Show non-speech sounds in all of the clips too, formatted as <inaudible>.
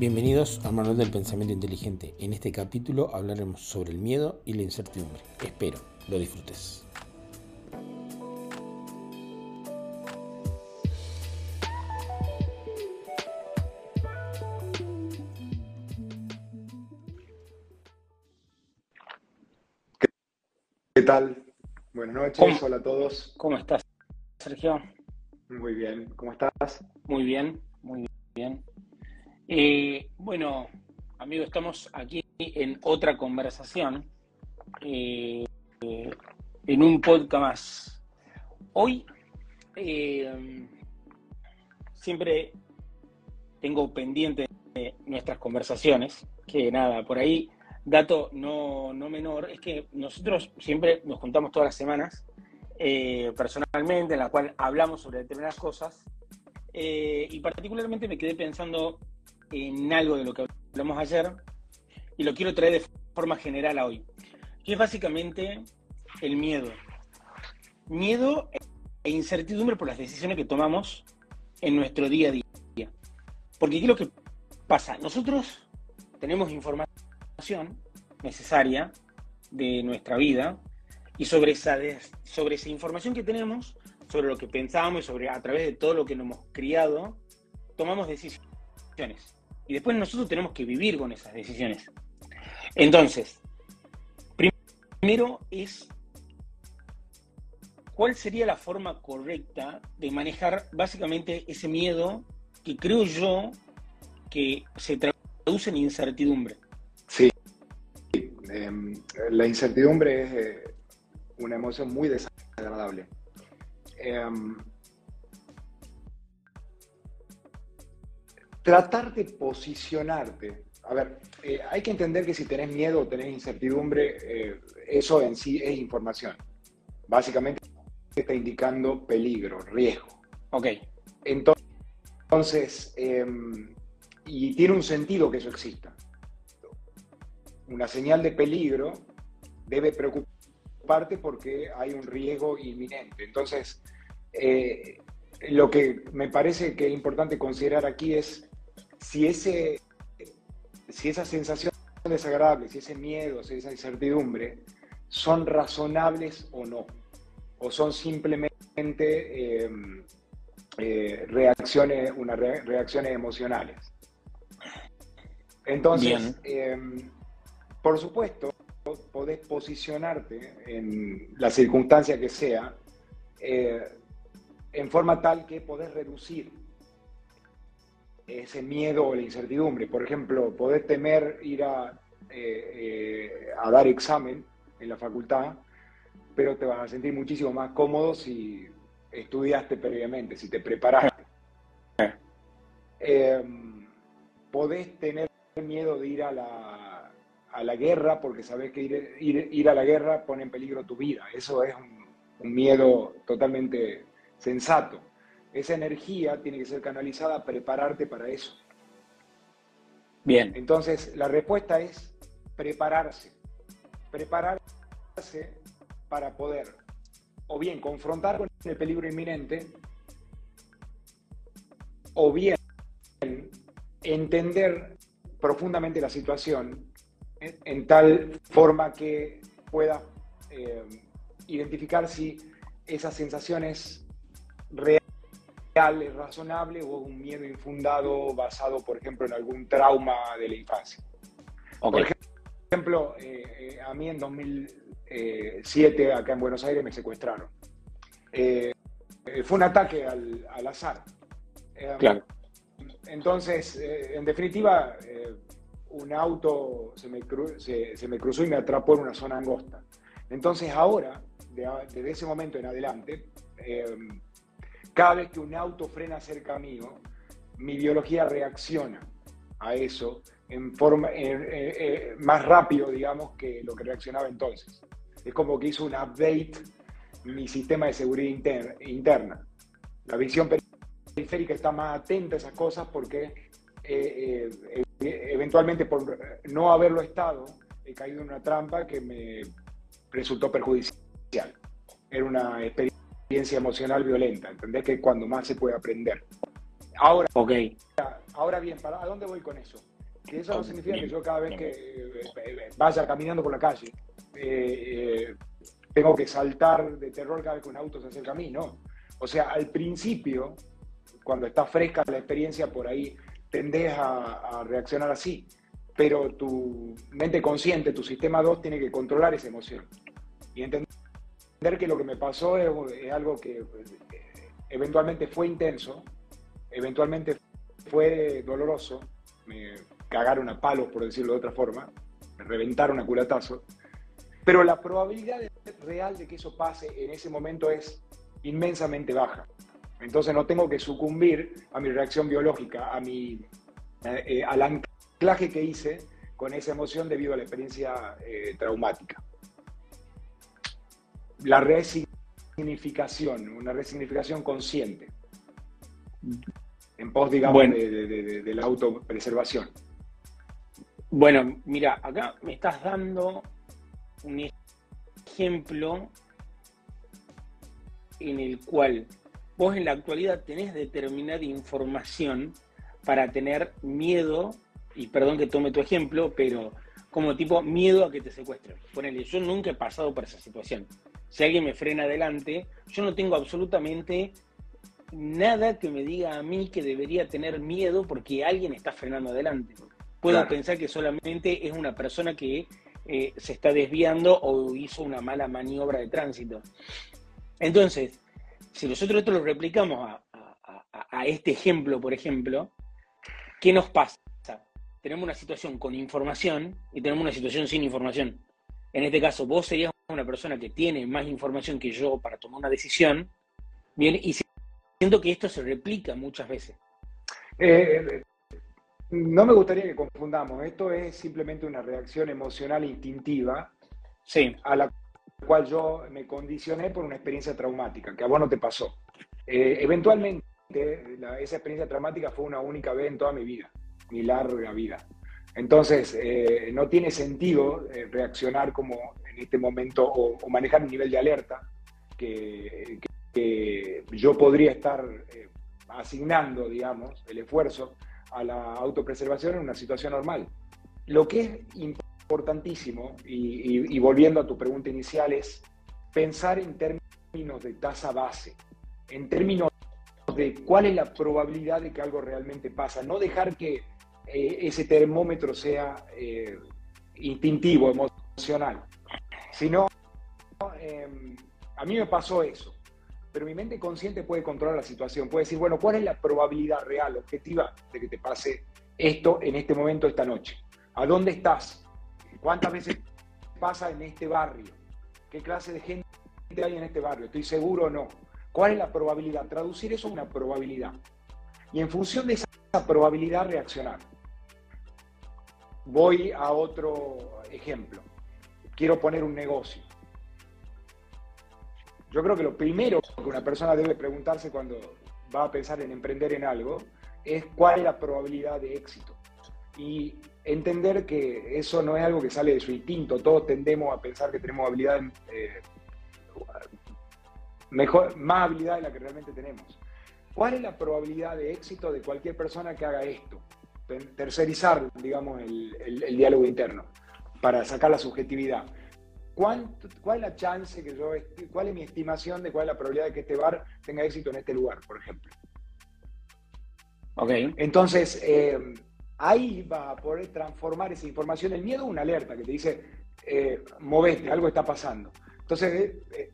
Bienvenidos al Manual del Pensamiento Inteligente. En este capítulo hablaremos sobre el miedo y la incertidumbre. Espero lo disfrutes. ¿Qué tal? Buenas noches, hola a todos. ¿Cómo estás, Sergio? Muy bien, ¿cómo estás? Muy bien, muy bien. Eh, bueno, amigos, estamos aquí en otra conversación, eh, en un podcast más. Hoy eh, siempre tengo pendiente nuestras conversaciones, que nada, por ahí, dato no, no menor, es que nosotros siempre nos juntamos todas las semanas, personalmente, en la cual hablamos sobre determinadas cosas, y particularmente me quedé pensando en algo de lo que hablamos ayer y lo quiero traer de forma general a hoy, que es básicamente el miedo. Miedo e incertidumbre por las decisiones que tomamos en nuestro día a día. Porque ¿qué es lo que pasa? Nosotros tenemos información necesaria de nuestra vida y sobre esa, sobre esa información que tenemos, sobre lo que pensamos y sobre a través de todo lo que nos hemos criado, tomamos decisiones y después nosotros tenemos que vivir con esas decisiones. Entonces, primero es cuál sería la forma correcta de manejar básicamente ese miedo que creo yo que se traduce en incertidumbre. Sí, em, la incertidumbre es eh, una emoción muy desagradable. Em, tratar de posicionarte. A ver, eh, hay que entender que si tenés miedo o tenés incertidumbre, eh, eso en sí es información. Básicamente está indicando peligro, riesgo. Ok. Entonces, em, y tiene un sentido que eso exista. Una señal de peligro debe preocuparte porque hay un riesgo inminente. Entonces, eh, lo que me parece que es importante considerar aquí es si, ese, si esa sensación desagradable, si ese miedo, si esa incertidumbre son razonables o no, o son simplemente em, eh, reacciones, unas reacciones emocionales. Entonces, em, por supuesto, podés posicionarte en la circunstancia que sea eh, en forma tal que podés reducir ese miedo o la incertidumbre. Por ejemplo, poder temer ir a, eh, eh, a dar examen en la facultad, pero te vas a sentir muchísimo más cómodo si estudiaste previamente, si te preparaste. Em, podés tener miedo de ir a la, a la guerra porque sabes que ir, ir, a la guerra pone en peligro tu vida. Eso es un miedo totalmente sensato esa energía tiene que ser canalizada a prepararte para eso. Bien. Entonces, la respuesta es prepararse. Prepararse para poder o bien confrontar con el peligro inminente o bien entender profundamente la situación en, tal forma que pueda eh, identificar si esas sensaciones reales es razonable o un miedo infundado basado, por ejemplo, en algún trauma de la infancia. Por ejemplo, eh, eh, a mí en 2007 acá en Buenos Aires me secuestraron. Eh, fue un ataque al, azar. claro. Entonces, en definitiva, un auto se me, se, me, cruzó y me atrapó en una zona angosta. Entonces ahora, desde ese momento en adelante, cada vez que un auto frena cerca mío, mi biología reacciona a eso en forma más rápido, digamos, que lo que reaccionaba entonces. Es como que hizo un update mi sistema de seguridad interna. La visión periférica está más atenta a esas cosas porque eh, eh, eventualmente por no haberlo estado, he caído en una trampa que me resultó perjudicial. Era una experiencia experiencia emocional violenta, ¿entendés? Que cuando más se puede aprender. Ahora, Ok. ahora bien, ¿para, ¿a dónde voy con eso? Que eso no significa que yo cada vez que eh, eh, vaya caminando por la calle eh, eh, tengo que saltar de terror cada vez que un auto se acerca a mí, no. O sea, al principio, cuando está fresca la experiencia, por ahí tendés a, a reaccionar así. Pero tu mente consciente, tu sistema 2, tiene que controlar esa emoción. Y entender que lo que me pasó es, es algo que eh, eventualmente fue intenso, eventualmente fue doloroso, me cagaron a palos, por decirlo de otra forma, me reventaron a culatazo, pero la probabilidad real de que eso pase en ese momento es inmensamente baja. Entonces no tengo que sucumbir a mi reacción biológica, a mi, eh, eh, al anclaje que hice con esa emoción debido a la experiencia eh, traumática. La resignificación, una resignificación consciente, en pos, digamos, Bueno. de, de- de- de la autopreservación. Bueno, mira, acá me estás dando un ejemplo en el cual vos en la actualidad tenés determinada información para tener miedo, y perdón que tome tu ejemplo, pero como tipo miedo a que te secuestren. Ponele, yo nunca he pasado por esa situación. Si alguien me frena adelante, yo no tengo absolutamente nada que me diga a mí que debería tener miedo porque alguien está frenando adelante. Puedo Claro. pensar que solamente es una persona que eh, se está desviando o hizo una mala maniobra de tránsito. Entonces, si nosotros esto lo replicamos a, a- a- a este ejemplo, por ejemplo, ¿qué nos pasa? Tenemos una situación con información y tenemos una situación sin información. En este caso, vos serías una persona que tiene más información que yo para tomar una decisión, bien, y siento que esto se replica muchas veces. Eh, no me gustaría que confundamos. Esto es simplemente una reacción emocional instintiva Sí, a la cual yo me condicioné por una experiencia traumática, que a vos no te pasó. Eh, eventualmente, la- esa experiencia traumática fue una única vez en toda mi vida, mi larga vida. Entonces, eh, no tiene sentido eh, reaccionar como en este momento o, manejar un nivel de alerta que, yo podría estar eh, asignando, digamos, el esfuerzo a la autopreservación en una situación normal. Lo que es importantísimo, y, y- y volviendo a tu pregunta inicial, es pensar en términos de tasa base, en términos de cuál es la probabilidad de que algo realmente pasa, no dejar que eh, ese termómetro sea eh, instintivo, emocional, sino, eh, a mí me pasó eso, pero mi mente consciente puede controlar la situación, puede decir, bueno, ¿cuál es la probabilidad real, objetiva, de que te pase esto en este momento, esta noche? ¿A dónde estás? ¿Cuántas veces pasa en este barrio? ¿Qué clase de gente hay en este barrio? ¿Estoy seguro o no? ¿Cuál es la probabilidad? Traducir eso a una probabilidad. Y en función de esa probabilidad reaccionar. Voy a otro ejemplo. Quiero poner un negocio. Yo creo que lo primero que una persona debe preguntarse cuando va a pensar en emprender en algo es cuál es la probabilidad de éxito. Y entender que eso no es algo que sale de su instinto. Todos tendemos a pensar que tenemos habilidad, eh, mejor, más habilidad de la que realmente tenemos. ¿Cuál es la probabilidad de éxito de cualquier persona que haga esto? Ter- Tercerizar, digamos, el, el- el diálogo interno para sacar la subjetividad. ¿Cuánto- ¿Cuál es la chance que yo, cuál es mi estimación de cuál es la probabilidad de que este bar tenga éxito en este lugar, por ejemplo? ok. Entonces, eh, ahí va a poder transformar esa información en miedo en una alerta que te dice, eh, movete, algo está pasando. Entonces, eh, eh,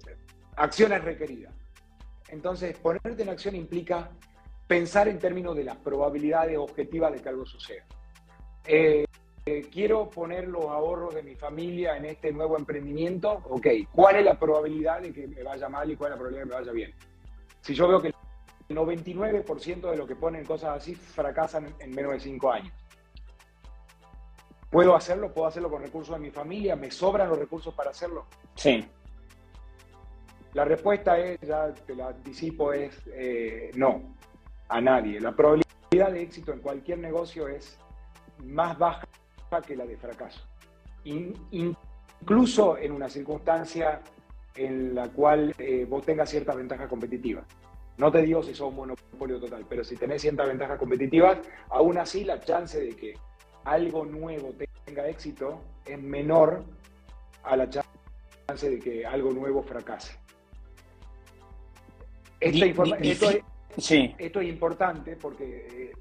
acción es requerida. Entonces, ponerte en acción implica pensar en términos de las probabilidades objetivas de que algo suceda. Eh, eh, quiero poner los ahorros de mi familia en este nuevo emprendimiento, ok, ¿cuál es la probabilidad de que me vaya mal y cuál es la probabilidad de que me vaya bien? Si yo veo que el 99% de los que ponen cosas así fracasan en menos de 5 años. ¿Puedo hacerlo? ¿Puedo hacerlo con recursos de mi familia? ¿Me sobran los recursos para hacerlo? Sí, La respuesta es, ya te la anticipo, es eh, no, a nadie. La probabilidad de éxito en cualquier negocio es más baja que la de fracaso. In- incluso en una circunstancia en la cual eh, vos tengas ciertas ventajas competitivas. No te digo si sos un monopolio total, pero si tenés ciertas ventajas competitivas, aún así la chance de que algo nuevo tenga éxito es menor a la chance de que algo nuevo fracase. Esta es, sí. esto, es, importante porque,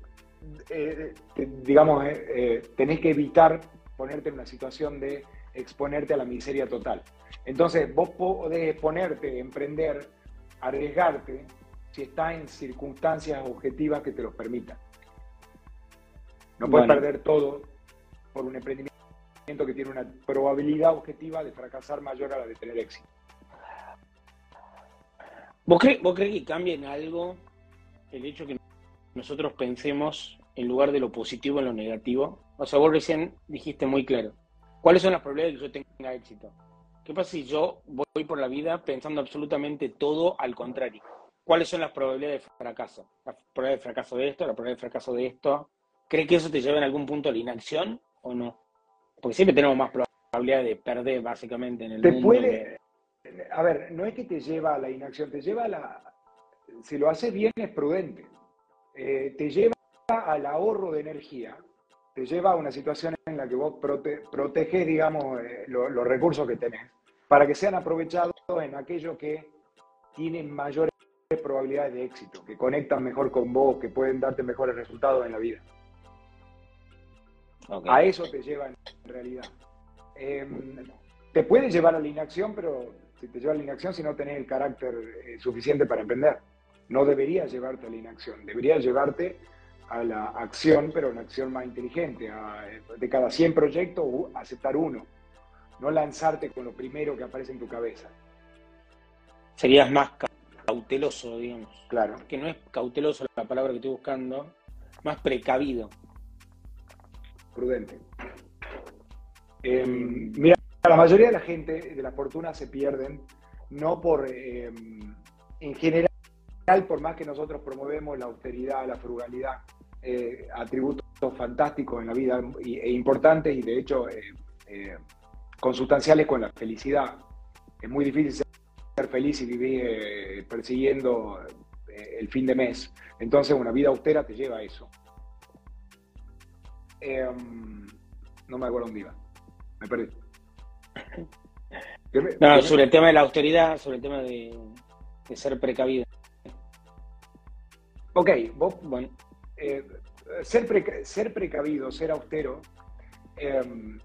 eh, eh, digamos, eh, tenés que evitar ponerte en una situación de exponerte a la miseria total. Entonces, vos podés exponerte, emprender, arriesgarte, si está en circunstancias objetivas que te lo permitan. No puedes perder todo por un emprendimiento que tiene una probabilidad objetiva de fracasar mayor a la de tener éxito. ¿Vos, crees, ¿Vos crees que cambia en algo el hecho que nosotros pensemos en lugar de lo positivo en lo negativo? O sea, vos recién dijiste muy claro, ¿cuáles son las probabilidades de que yo tenga éxito? ¿Qué pasa si yo voy por la vida pensando absolutamente todo al contrario? ¿Cuáles son las probabilidades de fracaso? La probabilidad de fracaso de esto, la probabilidad de fracaso de esto. ¿Crees que eso te lleva en algún punto a la inacción o no? Porque siempre tenemos más probabilidad de perder básicamente en el te mundo. Puede, A ver, no es que te lleva a la inacción, te lleva a la... Si lo haces bien es prudente. Eh, te lleva al ahorro de energía, te lleva a una situación en la que vos proteges, digamos, eh, los recursos que tenés, para que sean aprovechados en aquello que tienen mayores probabilidades de éxito, que conectan mejor con vos, que pueden darte mejores resultados en la vida. A eso te lleva en realidad. Em, te puede llevar a la inacción, pero si te lleva a la inacción si no tenés el carácter eh, suficiente para emprender. No debería llevarte a la inacción, debería llevarte a la acción, pero una acción más inteligente. de cada 100 proyectos, aceptar uno. No lanzarte con lo primero que aparece en tu cabeza. Serías más cauteloso, digamos. Claro. Que no es cauteloso la palabra que estoy buscando, más precavido. Prudente. Em, mira, la mayoría de la gente de la fortuna se pierden, no por, em, en general, por más que nosotros promovemos la austeridad, la frugalidad, eh, atributos fantásticos en la vida e importantes y de hecho eh, eh, consustanciales con la felicidad. Es muy difícil ser feliz y vivir eh, persiguiendo el fin de mes. Entonces una vida austera te lleva a eso. Em, no me acuerdo dónde iba. Me perdí. <laughs> No, sobre el tema de la austeridad, sobre el tema de, ser precavido. Ok, vos, bueno, eh, ser, ser precavido, ser austero, em,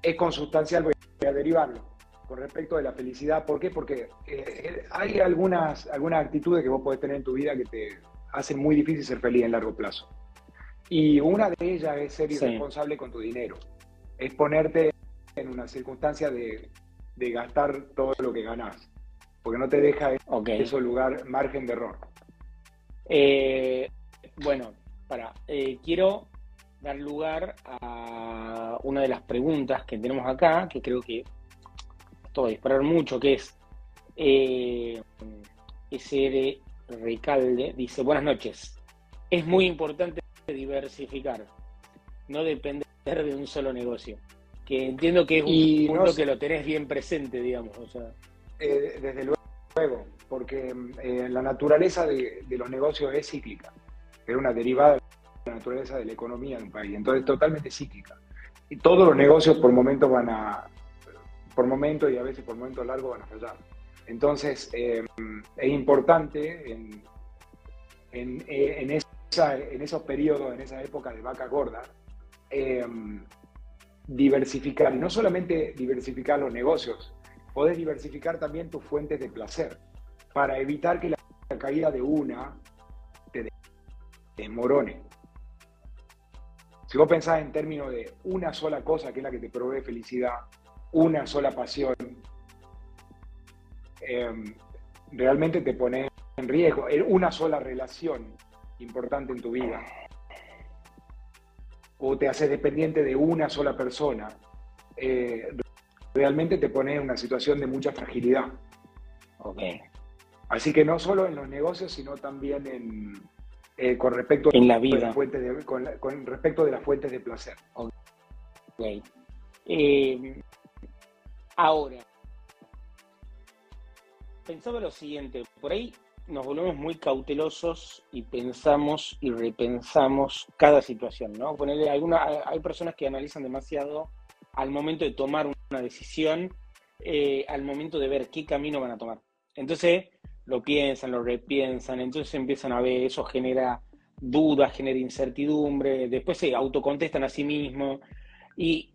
es consustancial, voy a derivarlo con respecto de la felicidad. ¿Por qué? Porque eh, hay algunas, algunas actitudes que vos podés tener en tu vida que te hacen muy difícil ser feliz en largo plazo. Y una de ellas es ser irresponsable con tu dinero. Es ponerte en una circunstancia de, gastar todo lo que ganás. Porque no te deja en ese lugar margen de error. Eh, bueno, para, eh, quiero dar lugar a una de las preguntas que tenemos acá, que creo que a disparar mucho, que es eh, SR Recalde, dice, buenas noches, es muy importante diversificar, no depender de un solo negocio. Que entiendo que es un punto que lo tenés bien presente, digamos. Eh, desde luego, porque eh, la naturaleza de, de, los negocios es cíclica, es una derivada de la naturaleza de la economía de un país, entonces totalmente cíclica. Y todos los negocios por momentos van a, por momentos y a veces por momentos largos van a fallar. Entonces, eh, es importante en, en, en, esos periodos, en esa época de vaca gorda, eh, diversificar, y no solamente diversificar los negocios, podés diversificar también tus fuentes de placer, para evitar que la caída de una te desmorone. Si vos pensás en términos de una sola cosa que es la que te provee felicidad, una sola pasión, em, realmente te pone en riesgo. Una sola relación importante en tu vida. O te haces dependiente de una sola persona. Eh, realmente te pone en una situación de mucha fragilidad. Okay. Así que no solo en los negocios, sino también en, eh, con respecto en la vida. De, con, respecto de las fuentes de placer. Okay. Eh, Ahora, pensaba lo siguiente, por ahí nos volvemos muy cautelosos y pensamos y repensamos cada situación, ¿no? Ponerle alguna, hay personas que analizan demasiado al momento de tomar una decisión, eh, al momento de ver qué camino van a tomar. Entonces lo piensan, lo repiensan, entonces empiezan a ver, eso genera dudas, genera incertidumbre, después se autocontestan a sí mismos y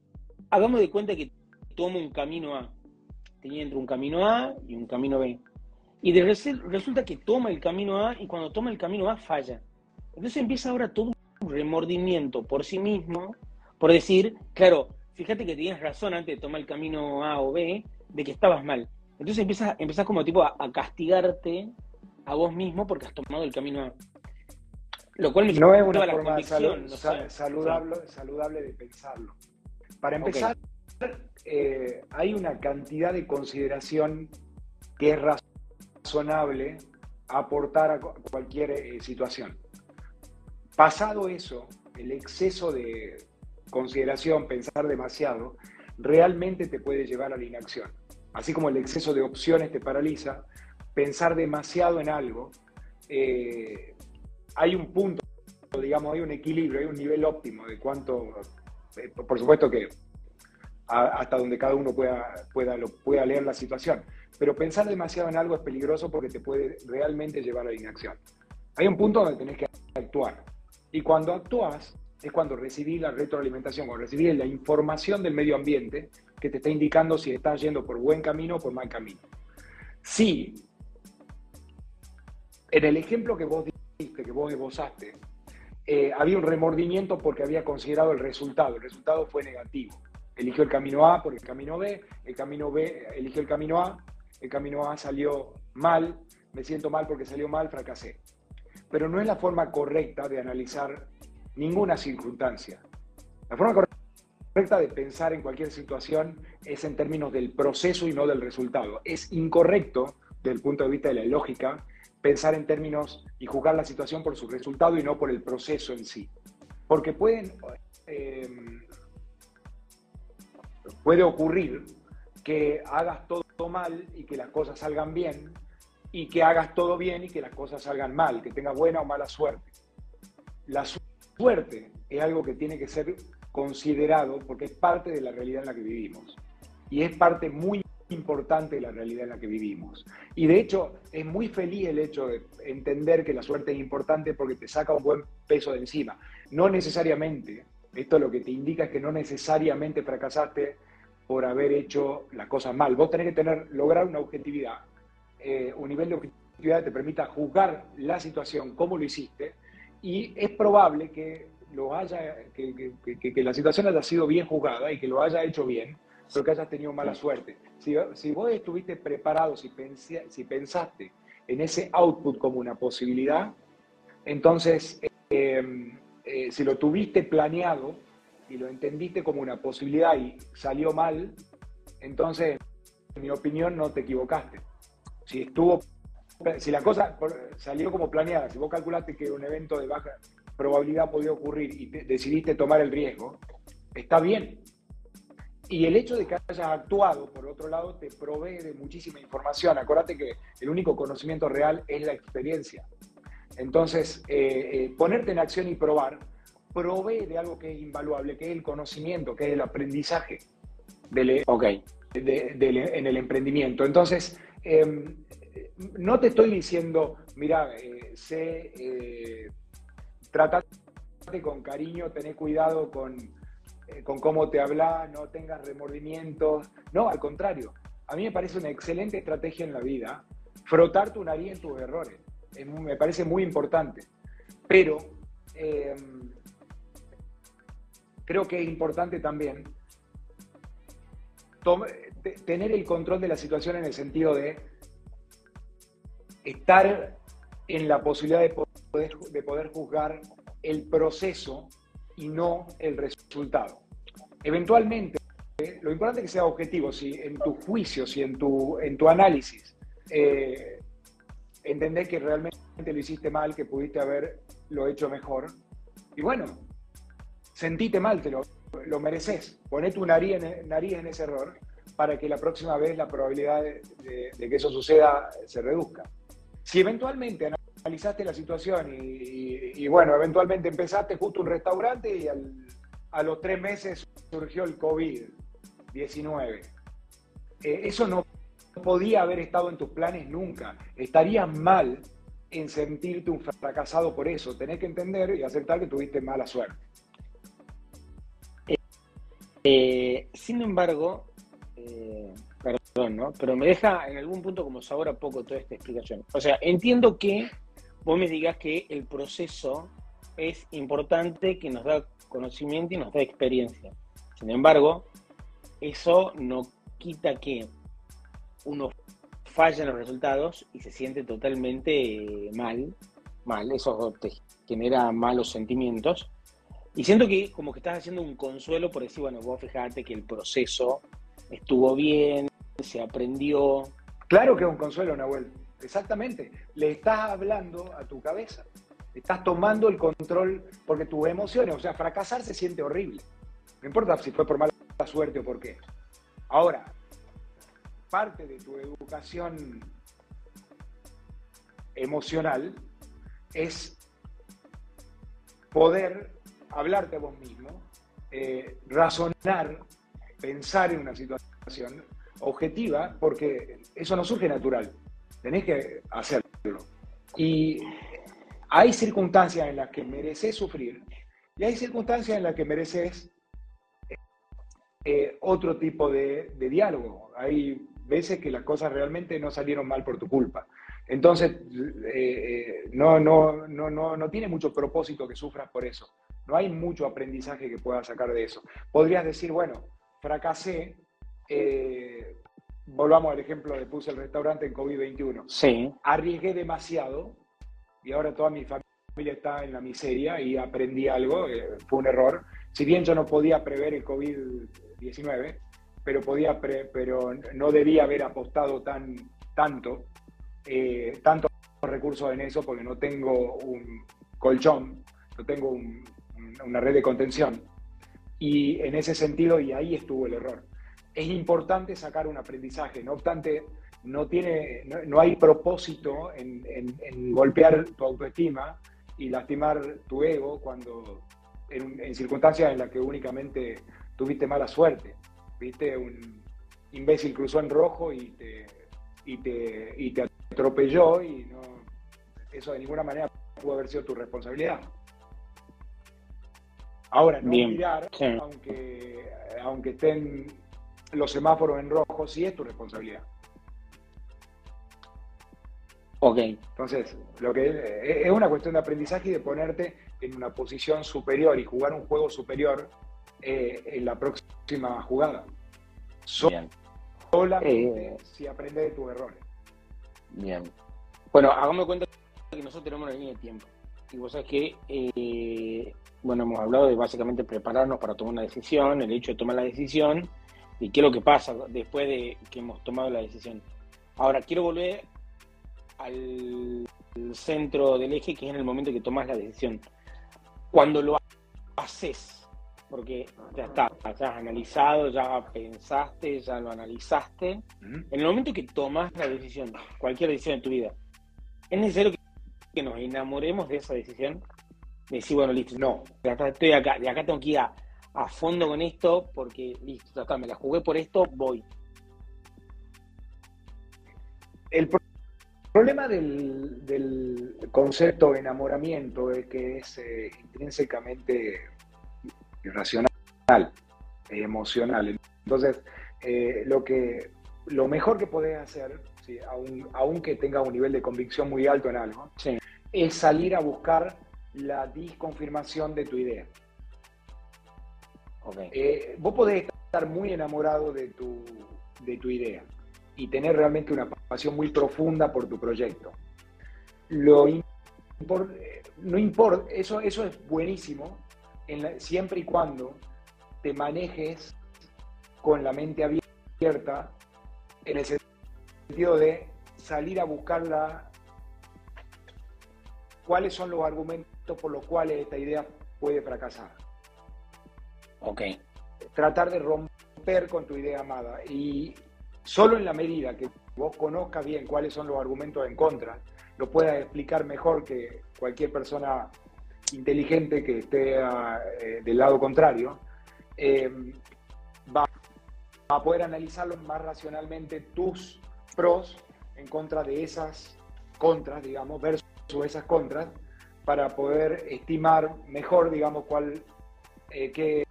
hagamos de cuenta que tomo un camino A, tenía entre un camino A y un camino B y de resulta que toma el camino A y cuando toma el camino A falla. Entonces empieza ahora todo un remordimiento por sí mismo, por decir, claro, fíjate que tienes razón antes de tomar el camino A o B, de que estabas mal. Entonces empiezas, empiezas como tipo a, castigarte a vos mismo porque has tomado el camino A. Lo cual me no es una forma saludable, saludable de pensarlo. Para empezar, eh, hay una cantidad de consideración que es razonable razonable aportar a cualquier eh, situación. Pasado eso, el exceso de consideración, pensar demasiado, realmente te puede llevar a la inacción. Así como el exceso de opciones te paraliza, pensar demasiado en algo, eh, hay un punto, digamos, hay un equilibrio, hay un nivel óptimo de cuánto, eh, por supuesto que hasta donde cada uno pueda, pueda, lo, pueda leer la situación. Pero pensar demasiado en algo es peligroso porque te puede realmente llevar a la inacción. Hay un punto donde tenés que actuar. Y cuando actúas es cuando recibís la retroalimentación, cuando recibís la información del medio ambiente que te está indicando si estás yendo por buen camino o por mal camino. Si en el ejemplo que vos diste, que vos esbozaste, eh, había un remordimiento porque había considerado el resultado, el resultado fue negativo. Eligió el camino A por el camino B, el camino B eligió el camino A, el camino A salió mal, me siento mal porque salió mal, fracasé. Pero no es la forma correcta de analizar ninguna circunstancia. La forma correcta de pensar en cualquier situación es en términos del proceso y no del resultado. Es incorrecto, desde el punto de vista de la lógica, pensar en términos y juzgar la situación por su resultado y no por el proceso en sí. Porque pueden, eh, puede ocurrir que hagas todo mal y que las cosas salgan bien, y que hagas todo bien y que las cosas salgan mal, que tengas buena o mala suerte. La suerte es algo que tiene que ser considerado porque es parte de la realidad en la que vivimos. Y es parte muy importante de la realidad en la que vivimos. Y de hecho, es muy feliz el hecho de entender que la suerte es importante porque te saca un buen peso de encima. No necesariamente, esto lo que te indica es que no necesariamente fracasaste por haber hecho las cosas mal. Vos tenés que tener, lograr una objetividad, eh, un nivel de objetividad que te permita juzgar la situación, cómo lo hiciste, y es probable que, lo haya, que, la situación haya sido bien juzgada y que lo haya hecho bien, pero que hayas tenido mala suerte. Si, si vos estuviste preparado, si, si pensaste en ese output como una posibilidad, entonces, eh, eh, si lo tuviste planeado, y lo entendiste como una posibilidad y salió mal, entonces, en mi opinión, no te equivocaste. Si estuvo, si la cosa salió como planeada, si vos calculaste que un evento de baja probabilidad podía ocurrir y decidiste tomar el riesgo, está bien. Y el hecho de que hayas actuado, por otro lado, te provee de muchísima información. Acuérdate que el único conocimiento real es la experiencia. Entonces, eh, eh, ponerte en acción y probar provee de algo que es invaluable, que es el conocimiento, que es el aprendizaje del, okay. en el emprendimiento. Entonces, em, no te estoy diciendo, mira, eh, sé, eh, tratate con cariño, tené cuidado con, eh, con cómo te hablas, no tengas remordimientos. No, al contrario, a mí me parece una excelente estrategia en la vida frotar tu nariz en tus errores. me parece muy importante. Pero em, creo que es importante también tener el control de la situación en el sentido de estar en la posibilidad de poder, de poder juzgar el proceso y no el resultado. Eventualmente, lo importante es que sea objetivo, si en tu juicio, si en tu, análisis eh, entendés que realmente lo hiciste mal, que pudiste haberlo hecho mejor, y bueno, sentite mal, te lo, mereces. Poné tu en, nariz en ese error para que la próxima vez la probabilidad de, que eso suceda se reduzca. Si eventualmente analizaste la situación y, bueno, eventualmente empezaste justo un restaurante y a los tres meses surgió el COVID-19, eh, eso no podía haber estado en tus planes nunca. Estarías mal en sentirte un fracasado por eso. Tenés que entender y aceptar que tuviste mala suerte. Eh, sin embargo, eh, Pero me deja en algún punto como sabor a poco toda esta explicación. O sea, entiendo que vos me digas que el proceso es importante, que nos da conocimiento y nos da experiencia. Sin embargo, eso no quita que uno falla en los resultados y se siente totalmente mal, mal, eso te genera malos sentimientos. Y siento que como que estás haciendo un consuelo por decir, bueno, vos fijate que el proceso estuvo bien, se aprendió. Claro que es un consuelo, Nahuel. Exactamente. Le estás hablando a tu cabeza. Estás tomando el control porque tus emociones, o sea, fracasar se siente horrible. No importa si fue por mala suerte o por qué. Ahora, parte de tu educación emocional es poder hablarte a vos mismo, eh, razonar, pensar en una situación objetiva, porque eso no surge natural, tenés que hacerlo. Y hay circunstancias en las que mereces sufrir y hay circunstancias en las que mereces eh, otro tipo de, de diálogo. Hay veces que las cosas realmente no salieron mal por tu culpa. Entonces, eh, eh, no, no, no, no, no tiene mucho propósito que sufras por eso. No hay mucho aprendizaje que puedas sacar de eso. Podrías decir, bueno, fracasé, eh, volvamos al ejemplo de puse el restaurante en COVID-21. Sí. Arriesgué demasiado y ahora toda mi familia está en la miseria y aprendí algo, fue un error. Si bien yo no podía prever el COVID-19, pero, podía pero no debía haber apostado tan, tanto, eh, tantos recursos en eso porque no tengo un colchón, no tengo una red de contención. Y en ese sentido, y ahí estuvo el error. Es importante sacar un aprendizaje, no obstante, no, tiene, no, hay propósito en, en, golpear tu autoestima y lastimar tu ego cuando en, en circunstancias en las que únicamente tuviste mala suerte viste, un imbécil cruzó en rojo y te, y te, y te atropelló y no, eso de ninguna manera pudo haber sido tu responsabilidad. Ahora, no mirar, aunque, aunque estén los semáforos en rojo, sí es tu responsabilidad. Ok. Entonces, lo que es una cuestión de aprendizaje y de ponerte en una posición superior y jugar un juego superior eh, en la próxima jugada. Bien. Solamente eh, si aprende de tus errores. Bien. Bueno, hagamos cuenta que nosotros tenemos una línea de tiempo. Y vos sabés que, eh, bueno, hemos hablado de básicamente prepararnos para tomar una decisión, el hecho de tomar la decisión y qué es lo que pasa después de que hemos tomado la decisión. Ahora, quiero volver al centro del eje, que es en el momento que tomas la decisión. Cuando lo haces, porque ya está, ya has analizado, ya pensaste, ya lo analizaste. En el momento que tomas la decisión, cualquier decisión en tu vida, ¿es necesario que, nos enamoremos de esa decisión? De decir, bueno, listo, no, estoy acá, de acá tengo que ir a, fondo con esto, porque listo, acá me la jugué por esto, voy. El problema del, concepto de enamoramiento es que es eh, intrínsecamente irracional, emocional. Entonces, eh, lo, que, lo mejor que podés hacer, aunque tengas un nivel de convicción muy alto en algo, es salir a buscar la disconfirmación de tu idea. Eh, vos podés estar muy enamorado de tu, de tu idea y tener realmente una pasión muy profunda por tu proyecto. No importa, eso, eso es buenísimo, siempre y cuando te manejes con la mente abierta en el sentido de salir a buscar cuáles son los argumentos por los cuales esta idea puede fracasar. Ok. Tratar de romper con tu idea amada y solo en la medida que vos conozcas bien cuáles son los argumentos en contra lo pueda explicar mejor que cualquier persona inteligente que esté eh, del lado contrario, eh, va a poder analizarlo más racionalmente tus pros en contra de esas contras, digamos, versus esas contras, para poder estimar mejor, digamos, cuál, eh, qué,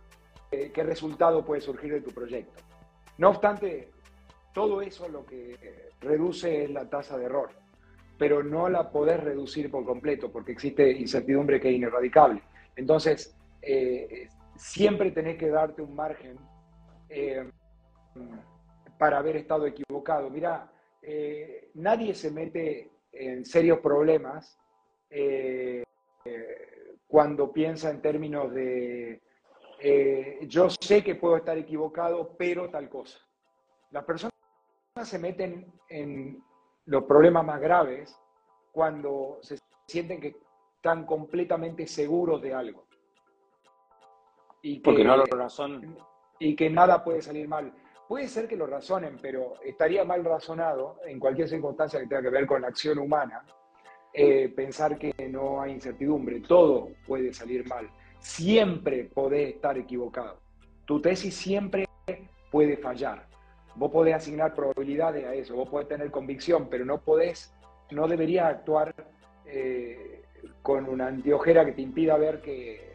qué resultado puede surgir de tu proyecto. No obstante, todo eso lo que reduce es la tasa de error pero no la podés reducir por completo porque existe incertidumbre que es ineradicable. Entonces, eh, siempre tenés que darte un margen eh, para haber estado equivocado. Mira, eh, nadie se mete en serios problemas cuando piensa en términos de yo sé que puedo estar equivocado, pero tal cosa. Las personas se meten en los problemas más graves cuando se sienten que están completamente seguros de algo. Y que, Porque no lo razonan. Y que nada puede salir mal. Puede ser que lo razonen, pero estaría mal razonado en cualquier circunstancia que tenga que ver con la acción humana eh, pensar que no hay incertidumbre. Todo puede salir mal. Siempre podés estar equivocado. Tu tesis siempre puede fallar. Vos podés asignar probabilidades a eso, vos podés tener convicción, pero no podés, no deberías actuar eh, con una antiojera que te impida ver que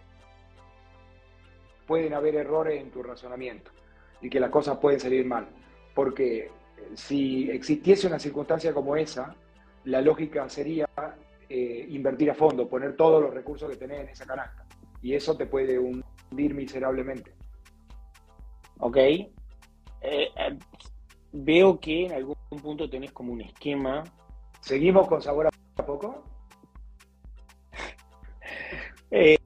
pueden haber errores en tu razonamiento y que las cosas pueden salir mal. Porque si existiese una circunstancia como esa, la lógica sería eh, invertir a fondo, poner todos los recursos que tenés en esa canasta. Y eso te puede hundir miserablemente. Ok, eh, eh, veo que en algún punto tenés como un esquema. ¿Seguimos con sabor a poco? <laughs> Eh,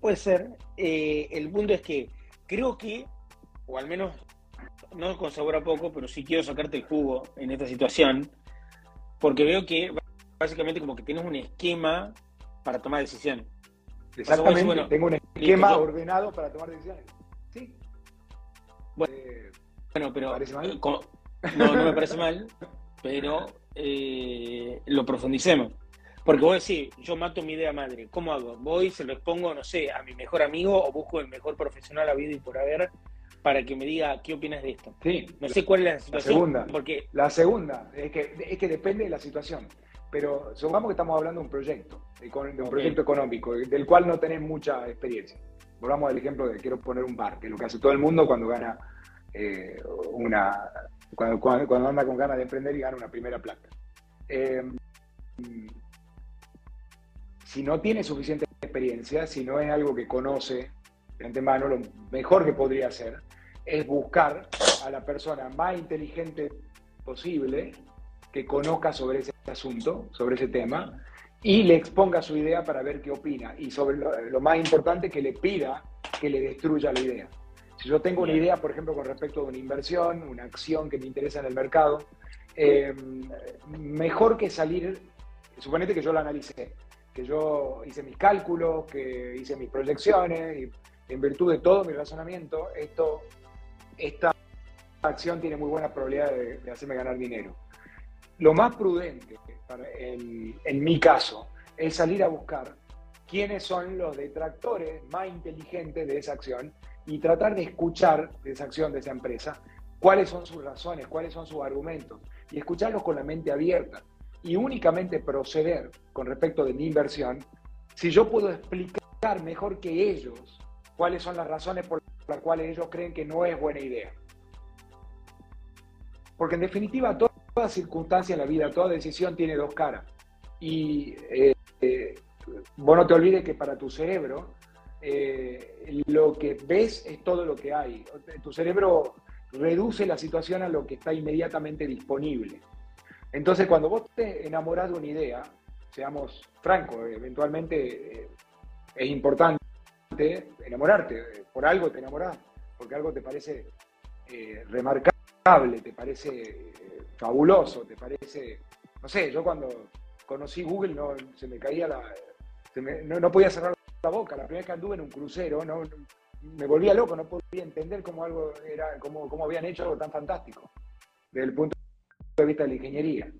puede ser. el punto es que creo que, o al menos no con sabor a poco, pero sí quiero sacarte el jugo en esta situación, porque veo que básicamente como que tienes un esquema para tomar decisiones. Exactamente, tengo un esquema ordenado para tomar decisiones. Sí. Bueno, pero. no, no me parece mal, pero eh, lo profundicemos. Porque vos decís, yo mato mi idea madre, ¿cómo hago? Voy, se lo expongo, no sé, a mi mejor amigo o busco el mejor profesional a vida y por haber para que me diga qué opinas de esto. Sí. No sé cuál es la situación. La segunda. Porque... La segunda, es que, es que depende de la situación. Pero supongamos que estamos hablando de un proyecto, de un proyecto económico, del cual no tenés mucha experiencia. Volvamos al ejemplo de quiero poner un bar, que es lo que hace todo el mundo cuando gana eh, una, cuando, anda con ganas de emprender y gana una primera plata. Eh, si no tiene suficiente experiencia, si no es algo que conoce de antemano, lo mejor que podría hacer es buscar a la persona más inteligente posible que conozca sobre ese asunto, sobre ese tema, y le exponga su idea para ver qué opina. Y sobre lo más importante, que le pida que le destruya la idea. Si yo tengo una idea, por ejemplo, con respecto a una inversión, una acción que me interesa en el mercado, eh, mejor que salir, suponete que yo la analicé, que yo hice mis cálculos, que hice mis proyecciones, y en virtud de todo mi razonamiento, esto, esta acción tiene muy buena probabilidad de, hacerme ganar dinero. Lo más prudente en, mi caso es salir a buscar quiénes son los detractores más inteligentes de esa acción y tratar de escuchar de esa acción de esa empresa cuáles son sus razones, cuáles son sus argumentos y escucharlos con la mente abierta y únicamente proceder con respecto de mi inversión si yo puedo explicar mejor que ellos cuáles son las razones por las cuales ellos creen que no es buena idea. Porque en definitiva toda, circunstancia en la vida, toda decisión tiene dos caras. Y eh, eh, vos no te olvides que para tu cerebro eh, lo que ves es todo lo que hay. Tu cerebro reduce la situación a lo que está inmediatamente disponible. Entonces, cuando vos te enamorás de una idea, seamos francos, eventualmente eh, es importante enamorarte. Por algo te enamorás, porque algo te parece eh, te parece fabuloso, te parece. No sé, yo cuando conocí Google no, se me caía la. no, podía cerrar la boca. La primera vez que anduve en un crucero, no, me volvía loco, no podía entender cómo algo era, cómo, cómo habían hecho algo tan fantástico, desde el punto de vista de la ingeniería.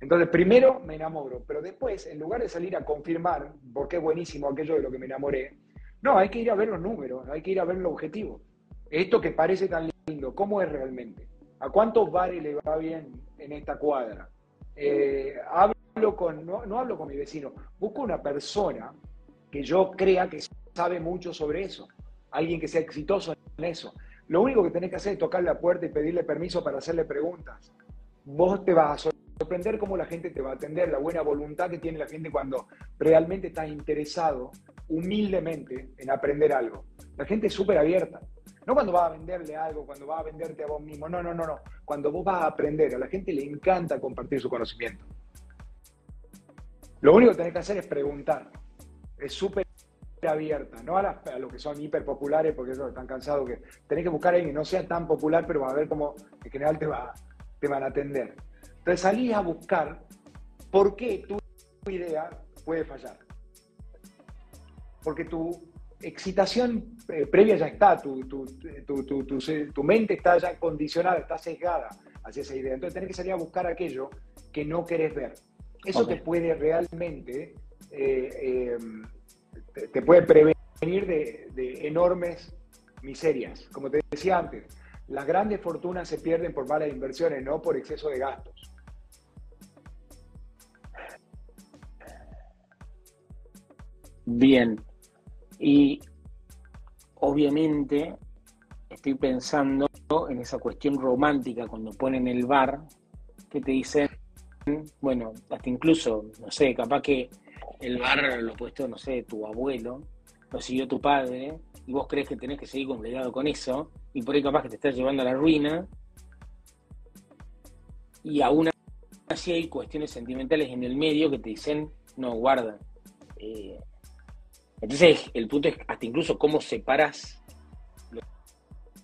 Entonces, primero me enamoro, pero después, en lugar de salir a confirmar por qué es buenísimo aquello de lo que me enamoré, no, hay que ir a ver los números, hay que ir a ver el objetivo. Esto que parece tan lindo, ¿cómo es realmente? ¿A cuántos bares le va bien en esta cuadra? Eh, hablo con, no, hablo con mi vecino, busco una persona que yo crea que sabe mucho sobre eso, alguien que sea exitoso en eso. Lo único que tenés que hacer es tocar la puerta y pedirle permiso para hacerle preguntas. Vos te vas a sorprender cómo la gente te va a atender, la buena voluntad que tiene la gente cuando realmente está interesado humildemente en aprender algo. La gente es súper abierta. No cuando vas a venderle algo, cuando vas a venderte a vos mismo. No, no, no, no. Cuando vos vas a aprender, a la gente le encanta compartir su conocimiento. Lo único que tenés que hacer es preguntar. Es súper abierta, no a, los que son hiper populares, porque eso están cansados, que tenés que buscar a alguien que no sea tan popular, pero va a ver cómo en general te, va, te van a atender. Entonces salís a buscar por qué tu idea puede fallar. Porque tu excitación eh, previa ya está, tu, tu, tu, tu, mente está ya condicionada, está sesgada hacia esa idea. Entonces tenés que salir a buscar aquello que no querés ver. Eso te puede realmente eh, eh, te puede prevenir de, enormes miserias. Como te decía antes, las grandes fortunas se pierden por malas inversiones, no por exceso de gastos. Bien. Y obviamente estoy pensando en esa cuestión romántica cuando ponen el bar, que te dicen, bueno, hasta incluso, no sé, capaz que el bar lo ha puesto, no sé, tu abuelo, lo siguió tu padre, y vos crees que tenés que seguir completado con eso, y por ahí capaz que te estás llevando a la ruina, y aún así hay cuestiones sentimentales en el medio que te dicen, no, guarda. Eh, entonces, el punto es hasta incluso cómo separas lo,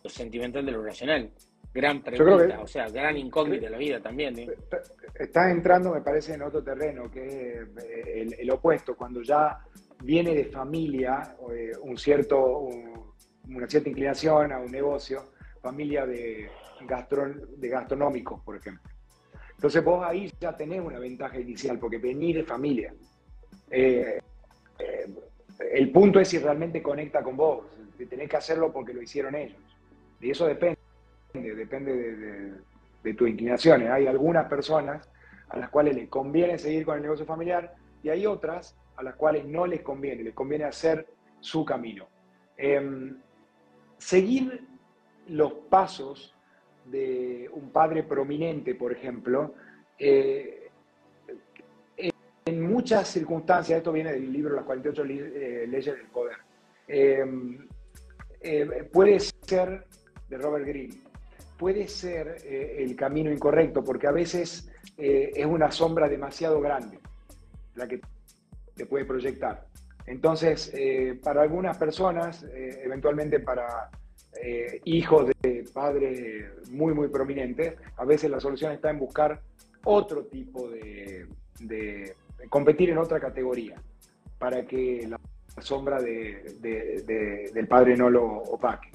lo sentimental de lo racional. Gran pregunta, o sea, gran incógnita de la vida también. ¿eh? Estás entrando, me parece, en otro terreno, que es eh, el, opuesto, cuando ya viene de familia eh, un cierto, una cierta inclinación a un negocio, familia de, de gastronómicos, por ejemplo. Entonces vos ahí ya tenés una ventaja inicial, porque venís de familia. El punto es si realmente conecta con vos, tenés que hacerlo porque lo hicieron ellos. Y eso depende depende de, tus inclinaciones. Hay algunas personas a las cuales les conviene seguir con el negocio familiar y hay otras a las cuales no les conviene, les conviene hacer su camino. Em, seguir los pasos de un padre prominente, por ejemplo, eh, en muchas circunstancias, esto viene del libro Las 48 eh, leyes del poder, em, eh, puede ser de Robert Greene, puede ser eh, el camino incorrecto, porque a veces eh, es una sombra demasiado grande la que te puede proyectar. Entonces, para algunas personas, eventualmente para hijos de padres muy, muy prominentes, a veces la solución está en buscar otro tipo de competir en otra categoría, para que la sombra de, del padre no lo opaque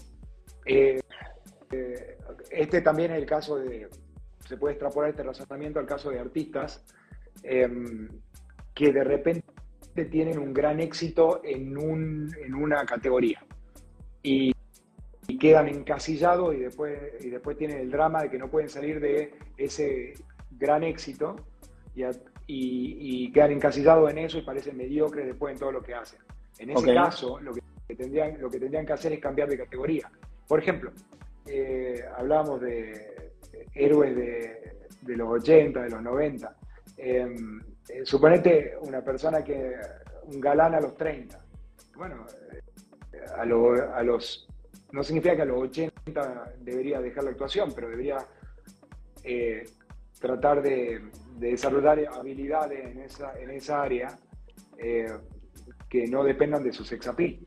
este también es el caso de, se puede extrapolar este razonamiento al caso de artistas em, que de repente tienen un gran éxito en, un, en una categoría y, quedan encasillados y después, y después tienen el drama de que no pueden salir de ese gran éxito y, y, quedan encasillados en eso y parecen mediocres después en todo lo que hacen. En ese caso, lo que, tendrían, lo que tendrían que hacer es cambiar de categoría. Por ejemplo, eh, hablábamos de héroes de, los 80, de los 90. Em, eh, suponete una persona que, un galán a los 30. Bueno, eh, a, los, no significa que a los 80 debería dejar la actuación, pero debería tratar de, desarrollar habilidades en esa, en esa área que no dependan de su sex appeal,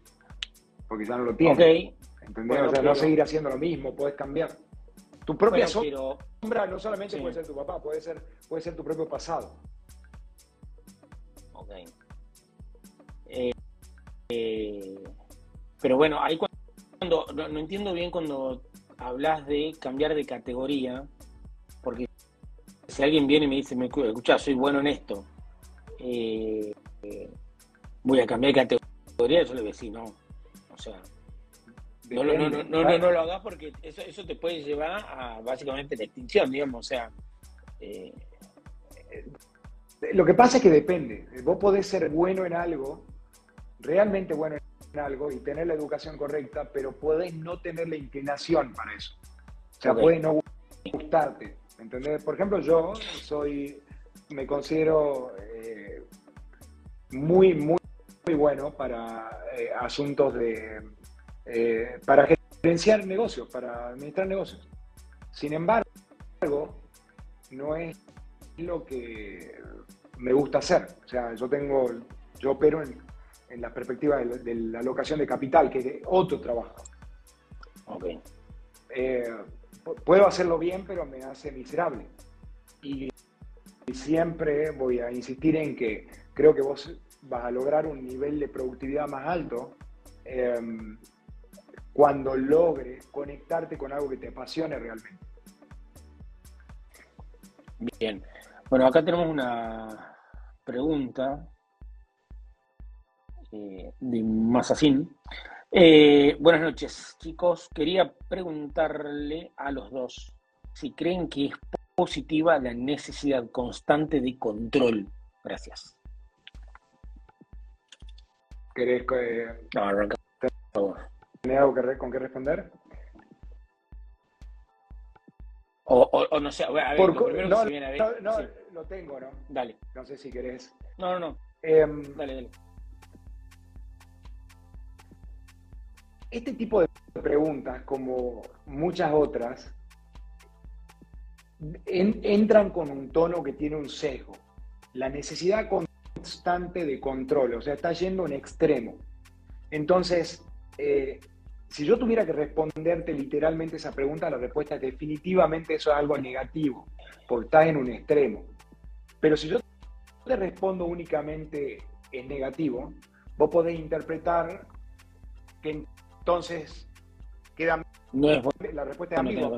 porque ya no lo tiene. ¿Entendés? o sea, no seguir haciendo lo mismo, puedes cambiar. Tu propia sombra no solamente puede ser tu papá, puede ser, puede ser tu propio pasado. Ok. Eh, eh, pero bueno, ahí cuando, no, entiendo bien cuando hablas de cambiar de categoría, porque si alguien viene y me dice, me escucha, soy bueno en esto, eh, voy a cambiar de categoría, yo le voy a decir, no. O sea, no, no, no, no, no, lo hagas porque eso, eso te puede llevar a básicamente la extinción, digamos. O sea, eh, lo que pasa es que depende. Vos podés ser bueno en algo, realmente bueno en algo y tener la educación correcta, pero podés no tener la inclinación para eso. O sea, puede no gustarte. ¿Entendés? Por ejemplo, yo soy, me considero eh, muy, muy, muy bueno para eh, asuntos de, eh, para gerenciar negocios, para administrar negocios. Sin embargo, no es lo que me gusta hacer. O sea, yo tengo, yo opero en, la perspectiva de, la alocación de capital, que es otro trabajo. Eh, puedo hacerlo bien, pero me hace miserable. Y, siempre voy a insistir en que creo que vos vas a lograr un nivel de productividad más alto em, cuando logres conectarte con algo que te apasione realmente. Bien. Bueno, acá tenemos una pregunta eh, de Masacín. Eh, buenas noches, chicos. Quería preguntarle a los dos si creen que es positiva la necesidad constante de control. Gracias. ¿Querés que... No, arranca. ¿Tiene algo con qué responder? O, no sé, a ver, Por, no, no, lo tengo, ¿no? Dale. No sé si querés. No, no, no. Em, dale, dale. Este tipo de preguntas, como muchas otras, entran con un tono que tiene un sesgo. La necesidad constante de control, o sea, está yendo en extremo. Entonces, eh, si yo tuviera que responderte literalmente esa pregunta, la respuesta es definitivamente eso es algo negativo, porque está en un extremo. Pero si yo te respondo únicamente en negativo, vos podés interpretar que entonces queda no es la respuesta es ambigua,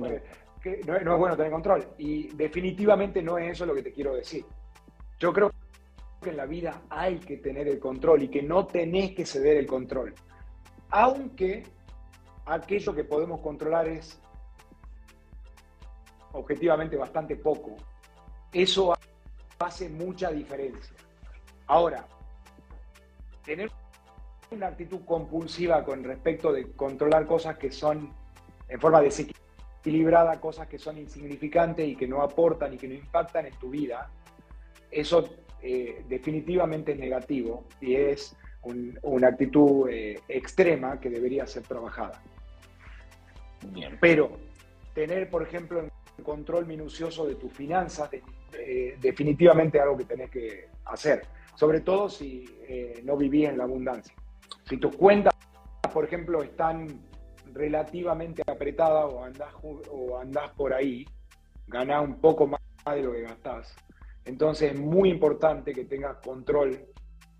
que no, no es bueno tener control. Y definitivamente no es eso lo que te quiero decir. Yo creo que en la vida hay que tener el control y que no tenés que ceder el control. Aunque aquello que podemos controlar es objetivamente bastante poco. Eso hace mucha diferencia. Ahora, tener una actitud compulsiva con respecto de controlar cosas que son en forma desequilibrada, cosas que son insignificantes y que no aportan y que no impactan en tu vida, eso eh, definitivamente es negativo y es una actitud eh, extrema que debería ser trabajada. Pero tener, por ejemplo, un control minucioso de tus finanzas, eh, definitivamente algo que tenés que hacer, sobre todo si no vivís en la abundancia. Si tus cuentas, por ejemplo, están relativamente apretadas o andás, o andás por ahí, ganás un poco más de lo que gastás. Entonces es muy importante que tengas control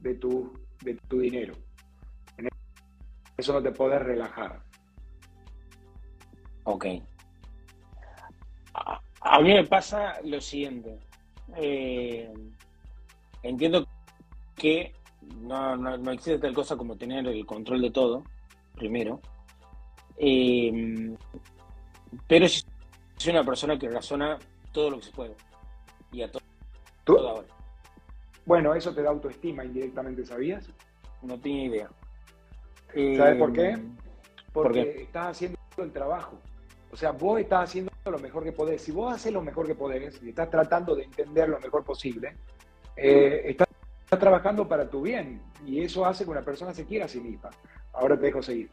de tu, de tu dinero. En eso no te podés relajar. Ok. A, mí me pasa lo siguiente. Eh, entiendo que no, no, existe tal cosa como tener el control de todo, primero. Eh, pero soy una persona que razona todo lo que se puede. Y a todo, todo Bueno, eso te da autoestima indirectamente, ¿sabías? No tenía idea. ¿Sabes por qué? Eh, Porque estás haciendo el trabajo. O sea, vos estás haciendo lo mejor que podés. Si vos haces lo mejor que podés y estás tratando de entender lo mejor posible, eh, estás, trabajando para tu bien. Y eso hace que una persona se quiera a sí. Ahora te dejo seguir.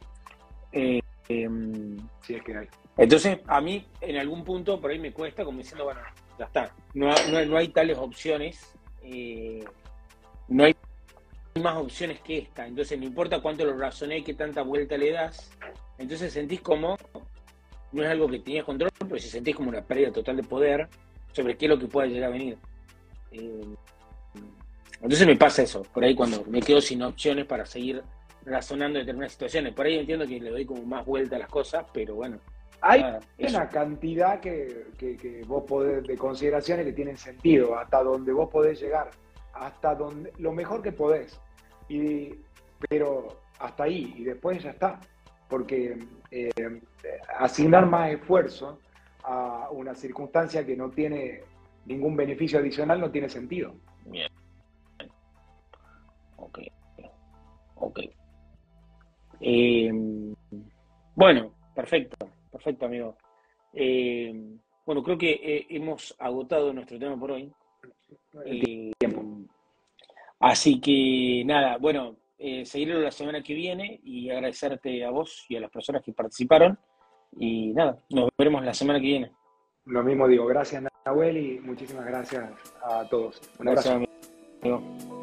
Eh, em, si es que hay. Entonces, a mí, en algún punto, por ahí me cuesta, como diciendo, bueno, ya está. No, no, hay tales opciones. Eh, no hay más opciones que esta. Entonces, no importa cuánto lo razoné, qué tanta vuelta le das. Entonces sentís como no es algo que tenías control, pero si sentís como una pérdida total de poder sobre qué es lo que pueda llegar a venir. Eh, entonces me pasa eso, por ahí cuando me quedo sin opciones para seguir razonando en determinadas situaciones. Por ahí entiendo que le doy como más vuelta a las cosas, pero bueno, Hay una cantidad que, vos podés, de consideraciones que tienen sentido, hasta donde vos podés llegar, hasta donde, lo mejor que podés. Y, pero hasta ahí, y después ya está. Porque eh, asignar más esfuerzo a una circunstancia que no tiene ningún beneficio adicional no tiene sentido. Ok. Eh, bueno, perfecto, perfecto, amigo. Eh, bueno, creo que eh, hemos agotado nuestro tema por hoy. así que nada, bueno, seguirlo la semana que viene y agradecerte a vos y a las personas que participaron. Y nada, nos veremos la semana que viene. Lo mismo digo, gracias Nahuel y muchísimas gracias a todos. Un abrazo. Amigo.